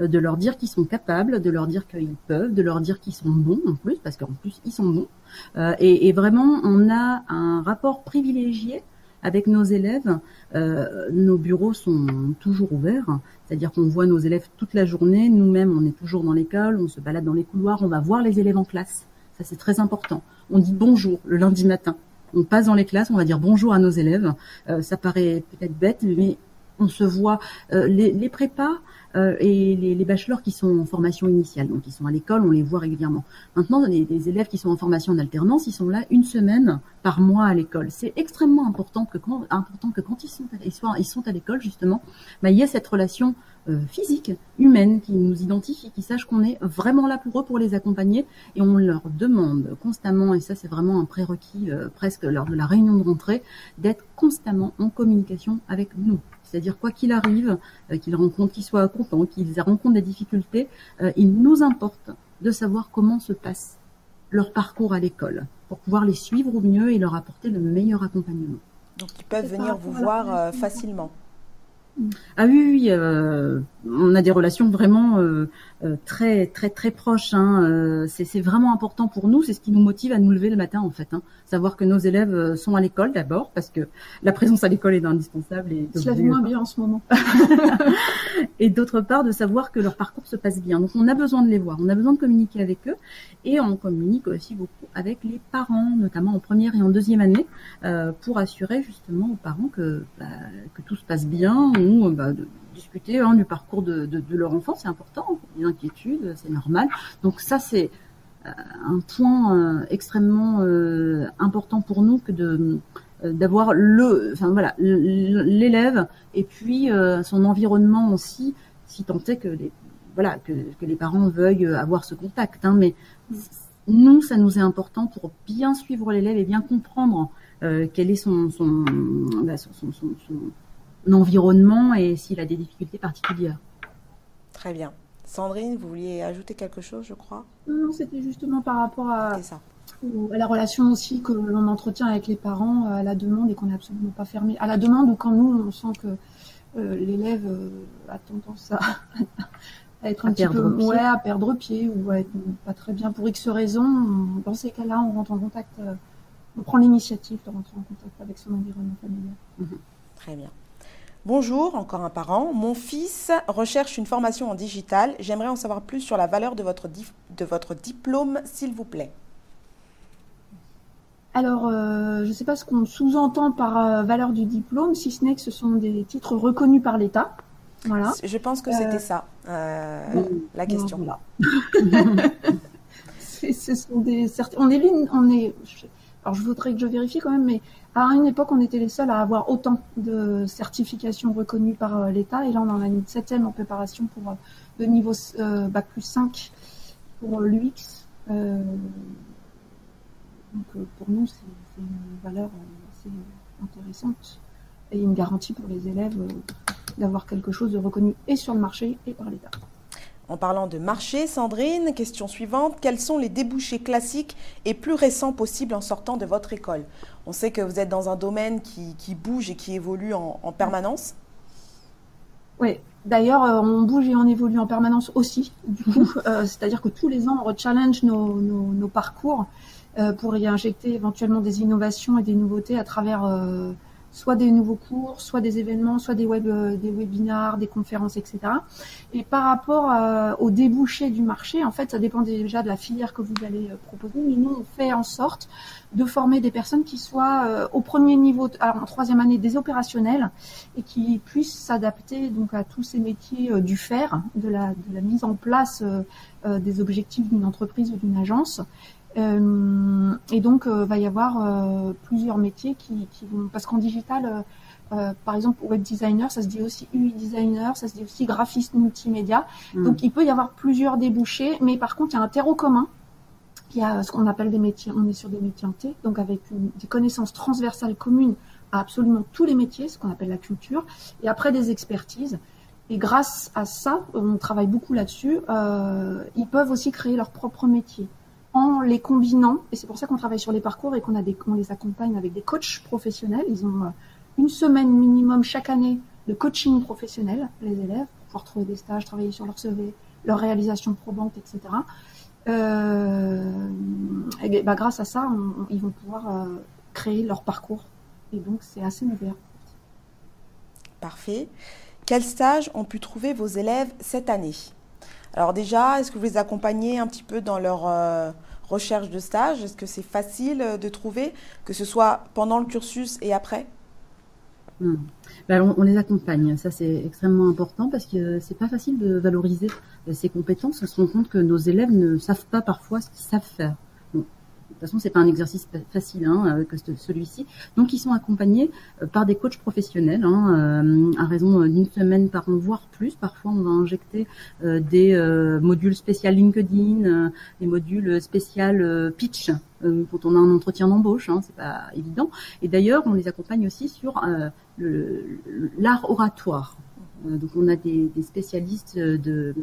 C: de leur dire qu'ils sont capables, de leur dire qu'ils peuvent, de leur dire qu'ils sont bons en plus, parce qu'en plus ils sont bons. et, vraiment, on a un rapport privilégié avec nos élèves. Euh, nos bureaux sont toujours ouverts, c'est-à-dire qu'on voit nos élèves toute la journée. Nous-mêmes, on est toujours dans l'école, on se balade dans les couloirs, on va voir les élèves en classe. Ça, c'est très important. On dit bonjour le lundi matin. On passe dans les classes, on va dire bonjour à nos élèves. Euh, ça paraît peut-être bête, mais on se voit. Euh, les, les prépas, euh, et les, bachelors qui sont en formation initiale, donc ils sont à l'école, on les voit régulièrement. Maintenant, les, les, élèves qui sont en formation d'alternance, ils sont là une semaine par mois à l'école. C'est extrêmement important que quand, ils sont, ils ils sont à l'école justement, bah, il y a cette relation euh, physique, humaine, qui nous identifie, qui sache qu'on est vraiment là pour eux, pour les accompagner, et on leur demande constamment, et ça c'est vraiment un prérequis presque lors de la réunion de rentrée, d'être constamment en communication avec nous. C'est-à-dire quoi qu'il arrive, euh, qu'ils rencontrent, qu'ils soient contents, qu'ils rencontrent des difficultés, euh, il nous importe de savoir comment se passe leur parcours à l'école pour pouvoir les suivre au mieux et leur apporter le meilleur accompagnement.
A: Donc ils peuvent venir vous voir euh, facilement.
C: Ah oui, oui, euh, on a des relations vraiment euh, euh, très, très, très proches. Hein. C'est vraiment important pour nous. C'est ce qui nous motive à nous lever le matin, en fait. Hein. Savoir que nos élèves sont à l'école d'abord, parce que la présence à l'école est indispensable. Et
B: Ça moins bien en ce moment.
C: et d'autre part, de savoir que leur parcours se passe bien. Donc, on a besoin de les voir. On a besoin de communiquer avec eux, et on communique aussi beaucoup avec les parents, notamment en première et en deuxième année, pour assurer justement aux parents que, bah, que tout se passe bien bah, de discuter hein, du parcours de, leur enfant, c'est important, une inquiétude, c'est normal. Donc ça, c'est euh, un point euh, extrêmement euh, important pour nous que de d'avoir le, enfin voilà, l'élève et puis son environnement aussi, si tant est que les, voilà, que, les parents veuillent avoir ce contact. Hein, mais nous, ça nous est important pour bien suivre l'élève et bien comprendre quel est son, bah, environnement et s'il a des difficultés particulières.
A: Très bien. Sandrine, vous vouliez ajouter quelque chose, je crois?
B: Non, c'était justement par rapport à, ça. à la relation aussi que l'on entretient avec les parents à la demande et qu'on n'est absolument pas fermé. À la demande ou quand nous, on sent que euh, l'élève euh, a tendance à, être un petit peu ouais, à perdre pied ou à être pas très bien pour X raisons. Dans ces cas-là, on rentre en contact, euh, on prend l'initiative de rentrer en contact avec son environnement familial.
A: Mhm. Très bien. Bonjour, encore un parent. Mon fils recherche une formation en digital. J'aimerais en savoir plus sur la valeur de votre, de votre diplôme, s'il vous plaît.
B: Alors, euh, je ne sais pas ce qu'on sous-entend par euh, valeur du diplôme, si ce n'est que ce sont des titres reconnus par l'État.
A: Voilà. Je pense que c'était ça, euh, la question. Voilà.
B: ce sont des, on est, on est, alors je voudrais que je vérifie quand même, mais à une époque, on était les seuls à avoir autant de certifications reconnues par euh, l'État, et là, on en a une septième en préparation pour euh, le niveau euh, Bac plus 5 pour l'UX. donc, pour nous, c'est une valeur assez intéressante et une garantie pour les élèves d'avoir quelque chose de reconnu et sur le marché et par l'État.
A: En parlant de marché, Sandrine, question suivante. Quels sont les débouchés classiques et plus récents possibles en sortant de votre école? On sait que vous êtes dans un domaine qui, bouge et qui évolue en, permanence.
B: Oui, d'ailleurs, euh, on bouge et on évolue en permanence aussi. Du coup, euh, c'est-à-dire que tous les ans, on rechallenge nos, nos, parcours euh, pour y injecter éventuellement des innovations et des nouveautés à travers soit des nouveaux cours, soit des événements, soit des web, euh, des webinars, des conférences, etc. Et par rapport euh, au débouché du marché, en fait, ça dépend déjà de la filière que vous allez euh, proposer. Mais nous, on fait en sorte de former des personnes qui soient au premier niveau, en troisième année, des opérationnels et qui puissent s'adapter donc à tous ces métiers du faire, de la, mise en place des objectifs d'une entreprise ou d'une agence et donc, il euh, va y avoir euh, plusieurs métiers qui, vont... Parce qu'en digital, par exemple, web designer, ça se dit aussi UI designer, ça se dit aussi graphiste multimédia. Hmm. Donc, il peut y avoir plusieurs débouchés, mais par contre, il y a un terreau commun qui a ce qu'on appelle des métiers. On est sur des métiers en T, donc avec des connaissances transversales communes à absolument tous les métiers, ce qu'on appelle la culture, et après des expertises. Et grâce à ça, on travaille beaucoup là-dessus, ils peuvent aussi créer leur propre métier en les combinant, et c'est pour ça qu'on travaille sur les parcours et qu'on a des, qu'on les accompagne avec des coachs professionnels. Ils ont euh, une semaine minimum chaque année de coaching professionnel, les élèves, pouvoir trouver des stages, travailler sur leur CV, leur réalisation probante, etc. Euh, et bah, grâce à ça, ils vont pouvoir euh, créer leur parcours. Et donc, c'est assez ouvert.
A: Parfait. Quels stages ont pu trouver vos élèves cette année? Alors déjà, est-ce que vous les accompagnez un petit peu dans leur euh, recherche de stage? Est-ce que c'est facile de trouver, que ce soit pendant le cursus et après?
C: Hmm. ben, on, les accompagne, ça c'est extrêmement important parce que c'est pas facile de valoriser ces compétences. On se rend compte que nos élèves ne savent pas parfois ce qu'ils savent faire. De toute façon, c'est pas un exercice facile hein, euh, que celui-ci. Donc, ils sont accompagnés euh, par des coachs professionnels hein, euh, à raison d'une semaine par an, voire plus. Parfois, on va injecter des modules spécial LinkedIn, des modules spécial pitch quand on a un entretien d'embauche. Hein, c'est pas évident. Et d'ailleurs, on les accompagne aussi sur l'art oratoire. Euh, donc on a des, spécialistes de,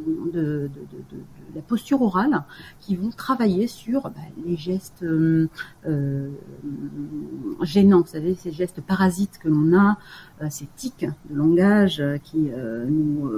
C: la posture orale qui vont travailler sur bah, les gestes euh, euh, gênants, vous savez, ces gestes parasites que l'on a, ces tics de langage qui nous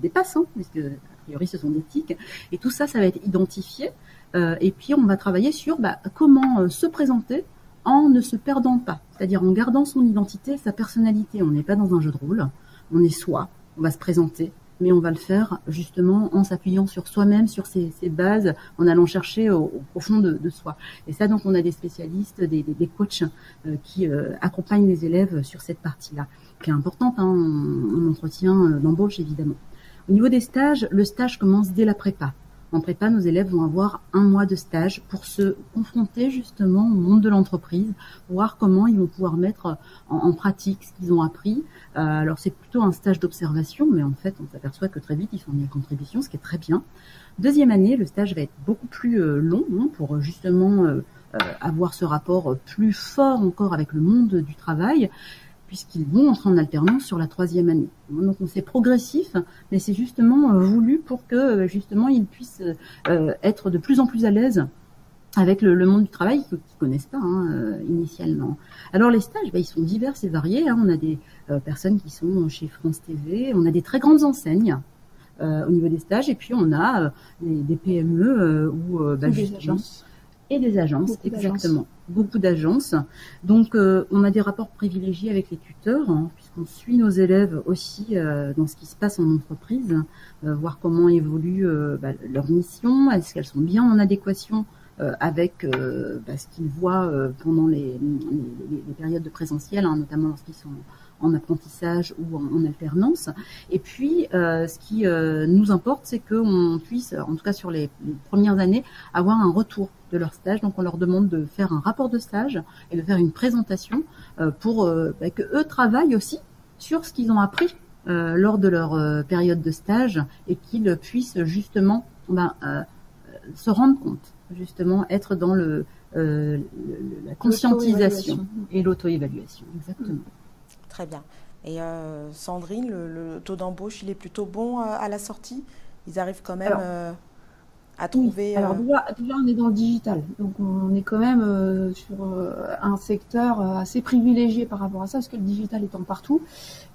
C: dépassent, hein, puisque a priori ce sont des tics, et tout ça, ça va être identifié, et puis on va travailler sur bah, comment se présenter en ne se perdant pas, c'est-à-dire en gardant son identité, sa personnalité. On n'est pas dans un jeu de rôle, on est soi, on va se présenter, mais on va le faire justement en s'appuyant sur soi-même, sur ses, bases, en allant chercher au, profond de, soi. Et ça, donc, on a des spécialistes, des, coachs euh, qui euh, accompagnent les élèves sur cette partie-là, qui est importante hein, en, entretien euh, d'embauche, évidemment. Au niveau des stages, le stage commence dès la prépa. En prépa, nos élèves vont avoir un mois de stage pour se confronter justement au monde de l'entreprise, voir comment ils vont pouvoir mettre en, pratique ce qu'ils ont appris. Euh, alors c'est plutôt un stage d'observation, mais en fait on s'aperçoit que très vite ils sont mis à contribution, ce qui est très bien. Deuxième année, le stage va être beaucoup plus euh, long hein, pour justement euh, avoir ce rapport plus fort encore avec le monde du travail puisqu'ils vont entrer en alternance sur la troisième année. Donc c'est progressif, mais c'est justement euh, voulu pour que euh, justement ils puissent euh, être de plus en plus à l'aise avec le, monde du travail qu'ils ne connaissent pas hein, initialement. Alors les stages, bah, ils sont divers et variés. Hein. On a des personnes qui sont chez France TV, on a des très grandes enseignes au niveau des stages, et puis on a des, PME ou bah,
B: des agences
C: et des agences, exactement. Beaucoup d'agences. Donc, euh, on a des rapports privilégiés avec les tuteurs, hein, puisqu'on suit nos élèves aussi euh, dans ce qui se passe en entreprise, euh, voir comment évolue bah, leur mission, est-ce qu'elles sont bien en adéquation avec bah, ce qu'ils voient pendant les, périodes de présentiel, hein, notamment lorsqu'ils sont en apprentissage ou en, alternance. Et puis, ce qui nous importe, c'est qu'on puisse, en tout cas sur les premières années, avoir un retour de leur stage. Donc on leur demande de faire un rapport de stage et de faire une présentation euh, pour euh, bah, que eux travaillent aussi sur ce qu'ils ont appris euh, lors de leur période de stage et qu'ils puissent justement bah, se rendre compte, justement être dans le, la conscientisation et l'auto-évaluation. Exactement.
A: Très bien. Et Sandrine, le, taux d'embauche, il est plutôt bon à la sortie? Ils arrivent quand même trouver.
B: Alors euh, déjà, on est dans le digital, donc on est quand même euh, sur euh, un secteur assez privilégié par rapport à ça, parce que le digital étant partout.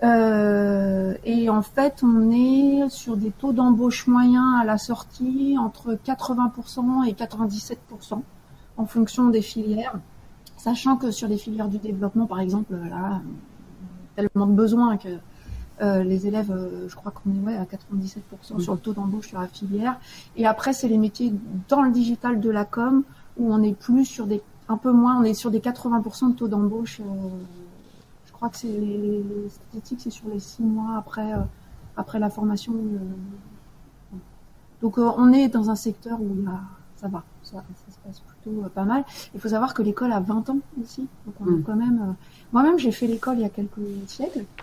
B: et en fait, on est sur des taux d'embauche moyens à la sortie entre 80% et 97% en fonction des filières, sachant que sur les filières du développement, par exemple, là, tellement de besoins que euh, les élèves, euh, je crois qu'on est ouais, à 97% sur le taux d'embauche sur la filière. Et après, c'est les métiers dans le digital de la com où on est plus sur des, un peu moins, on est sur des 80% de taux d'embauche. Euh, je crois que c'est les, statistiques, c'est sur les six mois après, après la formation. donc on est dans un secteur où ça va, ça, se passe plutôt pas mal. Il faut savoir que l'école a 20 ans aussi. Donc on mm. quand même. Moi-même, j'ai fait l'école il y a quelques siècles.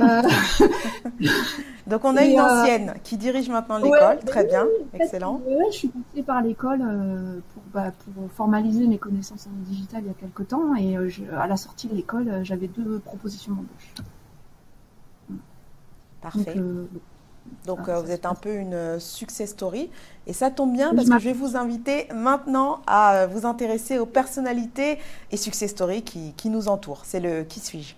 A: Euh, Donc on a une euh, ancienne qui dirige maintenant l'école, très bien, excellent.
B: je suis passée par l'école euh, bah, pour, formaliser mes connaissances en digital il y a quelques temps et à la sortie de l'école, j'avais deux propositions d'embauche.
A: Parfait. Donc, donc euh, vous êtes un peu une euh, success story. Et ça tombe bien parce que je vais vous inviter maintenant à euh, vous intéresser aux personnalités et success stories qui, qui nous entourent. C'est le Qui suis-je?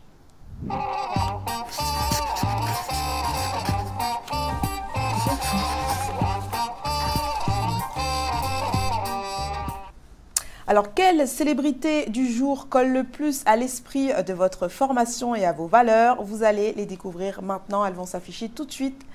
A: Alors, quelle célébrité du jour colle le plus à l'esprit de votre formation et à vos valeurs? Vous allez les découvrir maintenant. Elles vont s'afficher tout de suite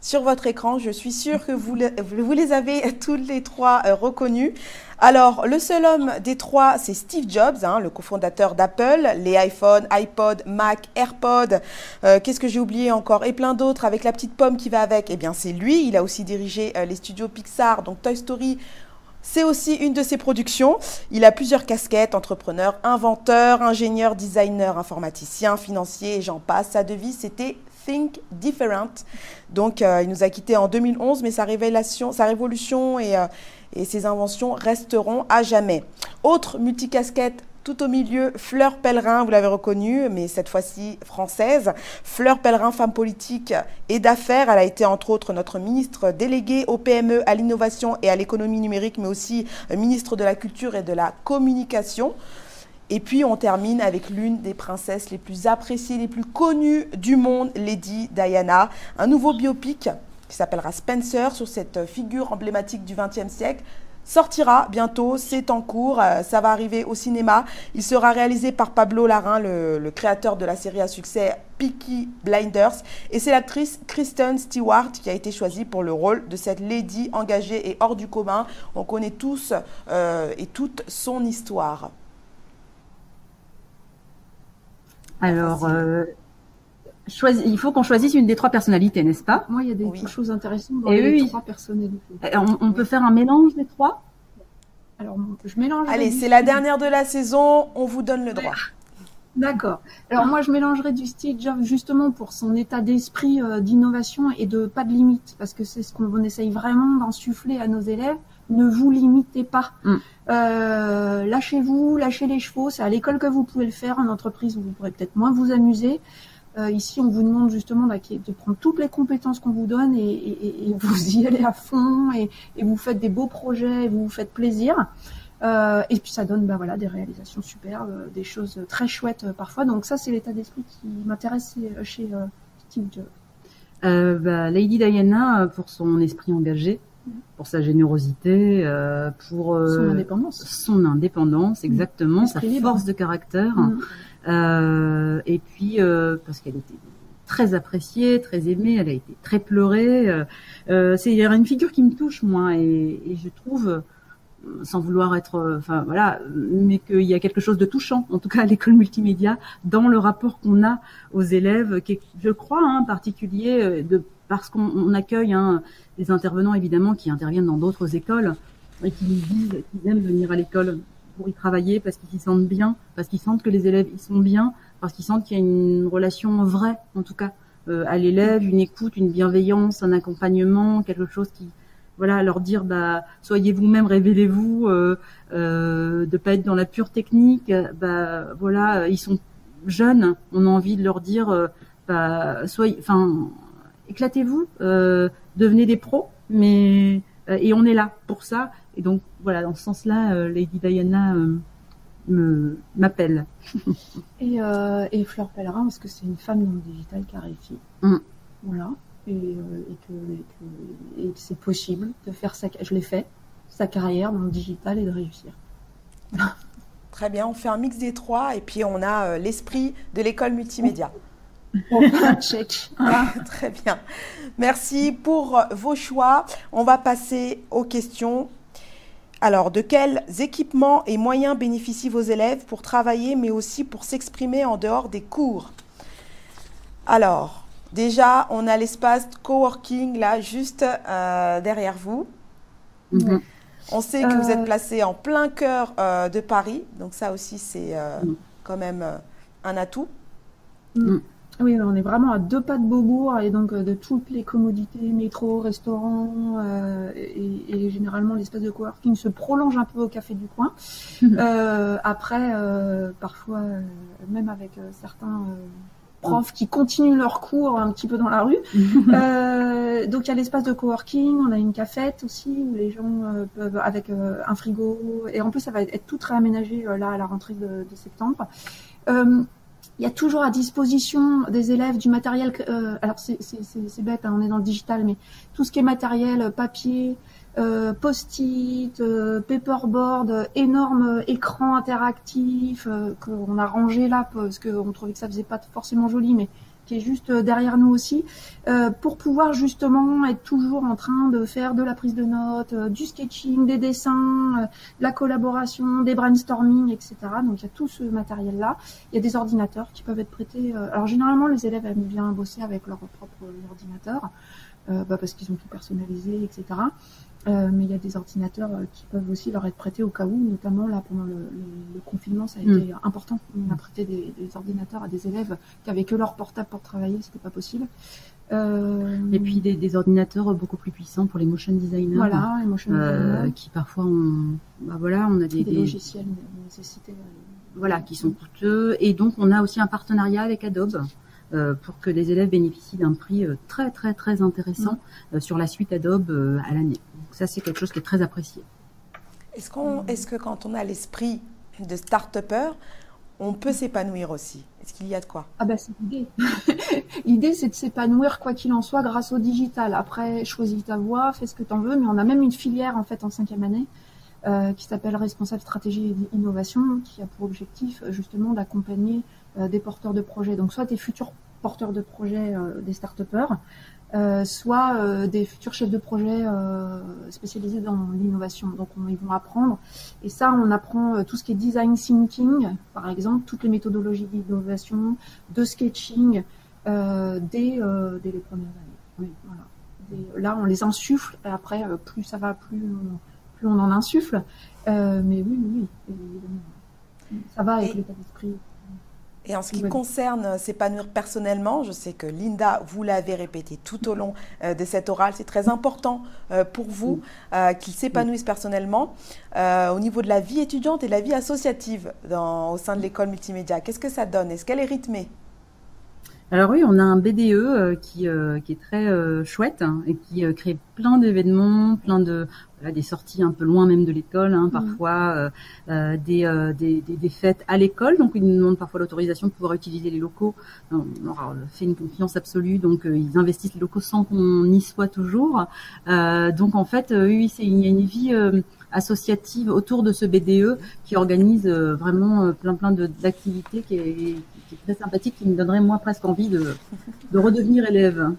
A: sur votre écran. Je suis sûre que vous, les avez tous les trois euh, reconnus. Alors, le seul homme des trois, c'est Steve Jobs, hein, le cofondateur d'Apple, les iPhone, iPod, Mac, AirPod, euh, qu'est-ce que j'ai oublié encore, et plein d'autres avec la petite pomme qui va avec. Eh bien, c'est lui. Il a aussi dirigé euh, les studios Pixar, donc Toy Story. C'est aussi une de ses productions. Il a plusieurs casquettes, entrepreneur, inventeur, ingénieur, designer, informaticien, financier et j'en passe. Sa devise, c'était Think Different. Donc, euh, il nous a quittés en 2011, mais sa révélation, sa révolution et, euh, et ses inventions resteront à jamais. Autre multicasquette tout au milieu, Fleur Pellerin, vous l'avez reconnue, mais cette fois-ci française. Fleur Pellerin, femme politique et d'affaires. Elle a été entre autres notre ministre déléguée au PME, à l'innovation et à l'économie numérique, mais aussi ministre de la culture et de la communication. Et puis on termine avec l'une des princesses les plus appréciées, les plus connues du monde, Lady Diana. Un nouveau biopic qui s'appellera Spencer sur cette figure emblématique du XXe siècle sortira bientôt, c'est en cours, euh, ça va arriver au cinéma. Il sera réalisé par Pablo Larrain, le, créateur de la série à succès Peaky Blinders. Et c'est l'actrice Kristen Stewart qui a été choisie pour le rôle de cette lady engagée et hors du commun. On connaît tous euh, et toute son histoire.
C: Alors, euh, il faut qu'on choisisse une des trois personnalités, n'est-ce pas?
B: Moi, il y a des choses intéressantes dans les trois personnalités.
C: On, peut faire un mélange des trois?
B: Alors, je mélange.
A: Allez, c'est la dernière de la saison, on vous donne le droit.
B: D'accord. Alors moi, je mélangerai du Steve Jobs justement pour son état d'esprit euh, d'innovation et de pas de limite, parce que c'est ce qu'on essaye vraiment d'insuffler à nos élèves. Ne vous limitez pas. Mm. Euh, lâchez-vous, lâchez les chevaux. C'est à l'école que vous pouvez le faire. En entreprise, vous pourrez peut-être moins vous amuser. Euh, ici, on vous demande justement de prendre toutes les compétences qu'on vous donne et, vous y allez à fond et, vous faites des beaux projets, vous vous faites plaisir. Euh, et puis ça donne bah, voilà, des réalisations superbes, des choses très chouettes parfois. Donc ça, c'est l'état d'esprit qui m'intéresse chez Steve Jobs.
C: Bah, Lady Diana, pour son esprit engagé, pour sa générosité, euh, pour
B: euh, son indépendance,
C: son indépendance exactement, sa force de caractère, mm. Euh, et puis parce qu'elle était très appréciée, très aimée, elle a été très pleurée. c'est une figure qui me touche moi, et, je trouve sans vouloir être, enfin voilà, mais qu'il y a quelque chose de touchant, en tout cas à l'école multimédia, dans le rapport qu'on a aux élèves, qui est, je crois, hein, particulier parce qu'on accueille hein, des intervenants évidemment qui interviennent dans d'autres écoles et qui nous disent qu'ils aiment venir à l'école pour y travailler parce qu'ils s'y sentent bien, parce qu'ils sentent que les élèves y sont bien, parce qu'ils sentent qu'il y a une relation vraie, en tout cas, euh, à l'élève, une écoute, une bienveillance, un accompagnement, quelque chose qui, voilà, leur dire, bah, soyez vous-même, révélez-vous, euh, euh, de pas être dans la pure technique, bah, voilà, ils sont jeunes, on a envie de leur dire, euh, bah, soyez, enfin, éclatez-vous, euh, devenez des pros, mais euh, et on est là pour ça. Et donc voilà, dans ce sens-là, euh, Lady Diana me m'appelle.
B: et, et Fleur Pellerin, parce que c'est une femme dans le digital qui a réussi. Mm. Voilà. Et, et que, et c'est possible de faire sa, je l'ai fait, sa carrière dans le digital et de réussir.
A: Très bien, on fait un mix des trois et puis on a l'esprit de l'école multimédia.
B: Check.
A: très bien. Merci pour vos choix. On va passer aux questions. Alors, de quels équipements et moyens bénéficient vos élèves pour travailler, mais aussi pour s'exprimer en dehors des cours? Alors, déjà, on a l'espace coworking là, juste euh, derrière vous. Mhm. On sait que vous êtes euh. placé en plein cœur euh, de Paris, donc ça aussi, c'est mhm. quand même un atout.
B: Mhm. Oui, on est vraiment à deux pas de Beaubourg et donc euh, de toutes les commodités, métro, restaurant euh, et, généralement l'espace de coworking se prolonge un peu au café du coin. euh, après, euh, parfois, même avec certains profs qui continuent leur cours un petit peu dans la rue. donc il y a l'espace de coworking, on a une cafette aussi où les gens peuvent avec un frigo et en plus ça va être tout réaménagé là à la rentrée de, de septembre il y a toujours à disposition des élèves du matériel. Euh, alors c'est bête, hein, on est dans le digital, mais tout ce qui est matériel, papier, euh, post-it, euh, paperboard, énorme écran interactif euh, qu'on a rangé là parce qu'on trouvait que ça faisait pas forcément joli, mais qui est juste derrière nous aussi, pour pouvoir justement être toujours en train de faire de la prise de notes, du sketching, des dessins, la collaboration, des brainstorming, etc. Donc il y a tout ce matériel-là. Il y a des ordinateurs qui peuvent être prêtés. alors généralement les élèves aiment bien bosser avec leur propre ordinateur. Bah, parce qu'ils ont tout personnalisé, etc. Euh, mais il y a des ordinateurs euh, qui peuvent aussi leur être prêtés au cas où, notamment là pendant le, confinement, ça a été mm. important. On a prêté des, ordinateurs à des élèves qui avaient que leur portable pour travailler, c'était pas possible.
C: Euh... Et puis des, ordinateurs beaucoup plus puissants pour les motion designers.
B: Voilà, les motion
C: euh, qui parfois ont, bah voilà, on a des,
B: des, logiciels nécessités.
C: Voilà, qui sont coûteux. Et donc on a aussi un partenariat avec Adobe. pour que les élèves bénéficient d'un prix très très très intéressant mm. sur la suite Adobe à l'année ça, c'est quelque chose qui est très apprécié.
A: Est-ce, qu'on, est-ce que quand on a l'esprit de start-upper, on peut s'épanouir aussi? Est-ce qu'il y a de quoi?
B: Ah ben c'est l'idée. l'idée c'est de s'épanouir quoi qu'il en soit grâce au digital. Après, choisis ta voie, fais ce que tu en veux, mais on a même une filière en fait en cinquième année euh, qui s'appelle responsable stratégie et innovation, qui a pour objectif justement d'accompagner euh, des porteurs de projets. Donc soit des futurs porteurs de projets, euh, des start-upers, euh, soit euh, des futurs chefs de projet euh, spécialisés dans l'innovation. Donc on, ils vont apprendre. Et ça, on apprend tout ce qui est design thinking, par exemple, toutes les méthodologies d'innovation, de sketching, dès, dès les premières années. Oui, voilà. là, on les insuffle. Et après, plus ça va, plus on, plus on en insuffle. mais oui, oui, évidemment. Ça va avec l'état d'esprit.
A: Et en ce qui concerne euh, s'épanouir personnellement, je sais que Linda, vous l'avez répété tout au long euh, de cette orale, c'est très important euh, pour vous qu'il s'épanouisse personnellement au niveau de la vie étudiante et de la vie associative dans, au sein de l'école multimédia. Qu'est-ce que ça donne? Est-ce qu'elle est rythmée?
C: Alors oui, on a un BDE qui, qui est très chouette hein, et qui crée plein d'événements, plein de voilà, des sorties un peu loin même de l'école, hein, parfois euh, euh des, euh, des, des, des, fêtes à l'école. Donc ils nous demandent parfois l'autorisation de pouvoir utiliser les locaux. On leur fait une confiance absolue, donc euh, ils investissent les locaux sans qu'on y soit toujours. donc en fait, oui, c'est il y a une vie associative autour de ce BDE qui organise vraiment plein plein d'activités qui est, qui est très sympathique, qui me donnerait moi presque envie de, de redevenir élève.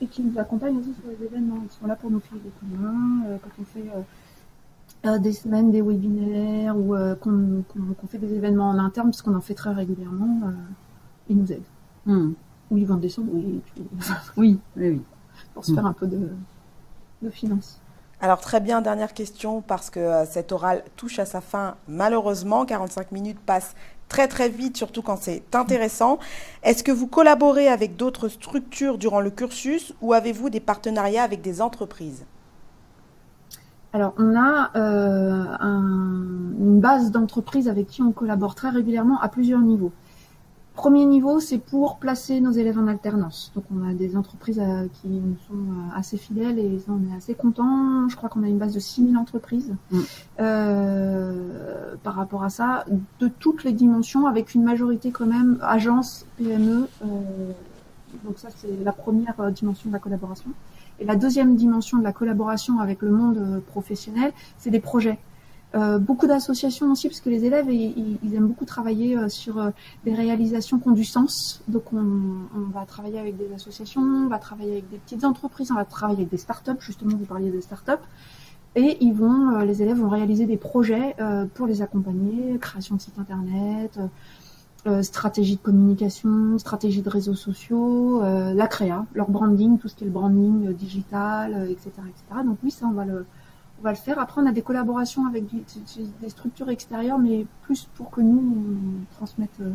B: Et qui nous accompagne aussi sur les événements. Ils sont là pour nous filer des coups de main, euh, quand on fait euh, euh, des semaines, des webinaires ou qu'on fait des événements en interne, puisqu'on en fait très régulièrement, ils nous aident. Hmm. Ou ils vendent des sandwichs.
C: oui, oui, oui.
B: Pour se faire un peu de, de finances.
A: Alors très bien, dernière question, parce que cette orale touche à sa fin malheureusement. 45 minutes passent très très vite, surtout quand c'est intéressant. Est-ce que vous collaborez avec d'autres structures durant le cursus ou avez-vous des partenariats avec des entreprises?
B: Alors, on a euh, une base d'entreprises avec qui on collabore très régulièrement à plusieurs niveaux. Premier niveau, c'est pour placer nos élèves en alternance. Donc on a des entreprises euh, qui nous sont euh, assez fidèles et on est assez contents. Je crois qu'on a une base de 6000 entreprises mm. euh, par rapport à ça, de toutes les dimensions, avec une majorité quand même agence, PME. donc ça, c'est la première dimension de la collaboration. Et la deuxième dimension de la collaboration avec le monde professionnel, c'est des projets. Euh, beaucoup d'associations aussi, parce que les élèves, ils, aiment beaucoup travailler euh, sur euh, des réalisations qui ont du sens. Donc, on, va travailler avec des associations, on va travailler avec des petites entreprises, on va travailler avec des startups. Justement, vous parliez de startups. Et ils vont, les élèves vont réaliser des projets pour les accompagner, création de sites internet, stratégie de communication, stratégie de réseaux sociaux, la créa, leur branding, tout ce qui est le branding digital, etc. Donc oui, ça, on va le, on va le faire. Après, on a des collaborations avec des structures extérieures, mais plus pour que nous, on transmette euh,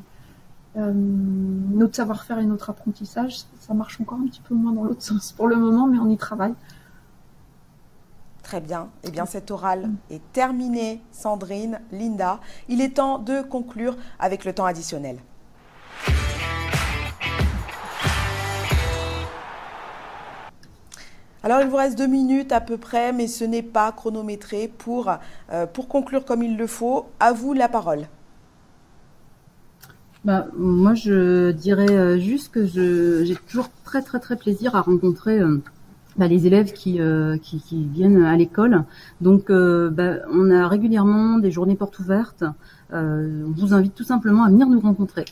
B: euh, notre savoir-faire et notre apprentissage. Ça marche encore un petit peu moins dans l'autre sens pour le moment, mais on y travaille.
A: Très bien. Eh bien, cette orale est terminée, Sandrine, Linda. Il est temps de conclure avec le temps additionnel. Alors il vous reste deux minutes à peu près, mais ce n'est pas chronométré pour, euh, pour conclure comme il le faut. À vous la parole.
C: Bah, moi, je dirais euh, juste que j'ai toujours très très très plaisir à rencontrer euh, bah, les élèves qui, qui, qui, viennent à l'école. Donc, bah, on a régulièrement des journées portes ouvertes. on vous invite tout simplement à venir nous rencontrer.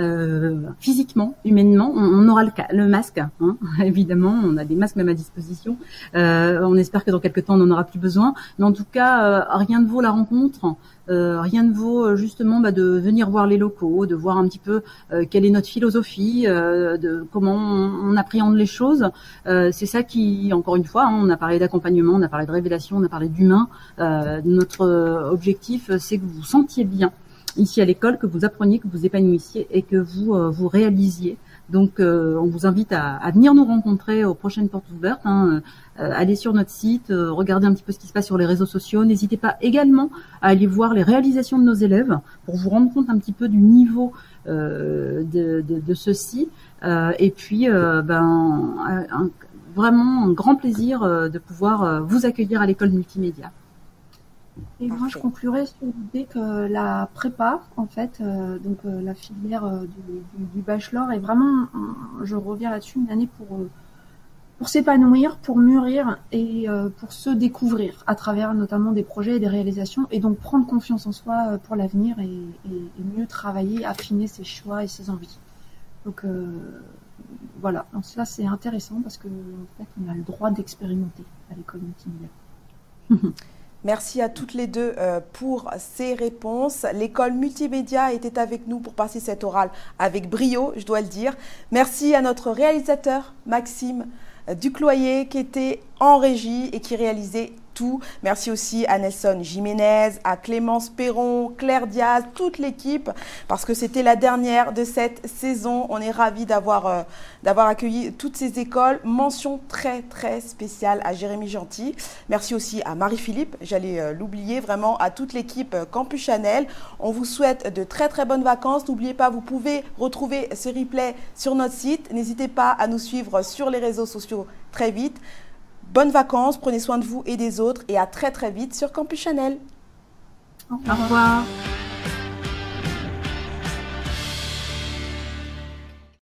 C: Euh, physiquement, humainement. On, aura le, le masque, hein, évidemment. On a des masques même à disposition. Euh, on espère que dans quelques temps, on n'en aura plus besoin. Mais en tout cas, euh, rien ne vaut la rencontre. rien ne vaut justement bah, de venir voir les locaux, de voir un petit peu quelle est notre philosophie, de comment on, appréhende les choses. c'est ça qui, encore une fois, hein, on a parlé d'accompagnement, on a parlé de révélation, on a parlé d'humain. notre objectif, c'est que vous vous sentiez bien ici à l'école, que vous appreniez, que vous épanouissiez et que vous euh, vous réalisiez. Donc, euh, on vous invite à, à, venir nous rencontrer aux prochaines portes ouvertes. Hein, euh, allez sur notre site, regardez un petit peu ce qui se passe sur les réseaux sociaux. N'hésitez pas également à aller voir les réalisations de nos élèves pour vous rendre compte un petit peu du niveau de, de, de, ceci. et puis, ben, un, vraiment un grand plaisir de pouvoir vous accueillir à l'école multimédia.
B: Et moi, je conclurai sur l'idée que la prépa, en fait, euh, donc euh, la filière euh, du, bachelor est vraiment, je reviens là-dessus, une année pour pour s'épanouir, pour mûrir et pour se découvrir à travers notamment des projets et des réalisations, et donc prendre confiance en soi pour l'avenir et, mieux travailler, affiner ses choix et ses envies. Donc voilà, donc ça c'est intéressant parce que en fait, on a le droit d'expérimenter à l'école multimédia.
A: Merci à toutes les deux euh, pour ces réponses. L'école multimédia était avec nous pour passer cette orale avec brio, je dois le dire. Merci à notre réalisateur Maxime Ducloyer qui était en régie et qui réalisait Merci aussi à Nelson Jiménez, à Clémence Perron, Claire Diaz, toute l'équipe, parce que c'était la dernière de cette saison. On est ravis d'avoir euh, accueilli toutes ces écoles. Mention très très spéciale à Jérémy Gentil. Merci aussi à Marie-Philippe, j'allais euh, l'oublier, vraiment à toute l'équipe euh, Campus Chanel. On vous souhaite de très très bonnes vacances. N'oubliez pas, vous pouvez retrouver ce replay sur notre site. N'hésitez pas à nous suivre sur les réseaux sociaux très vite. Bonnes vacances, prenez soin de vous et des autres et à très très vite sur Campus Chanel.
B: Au revoir.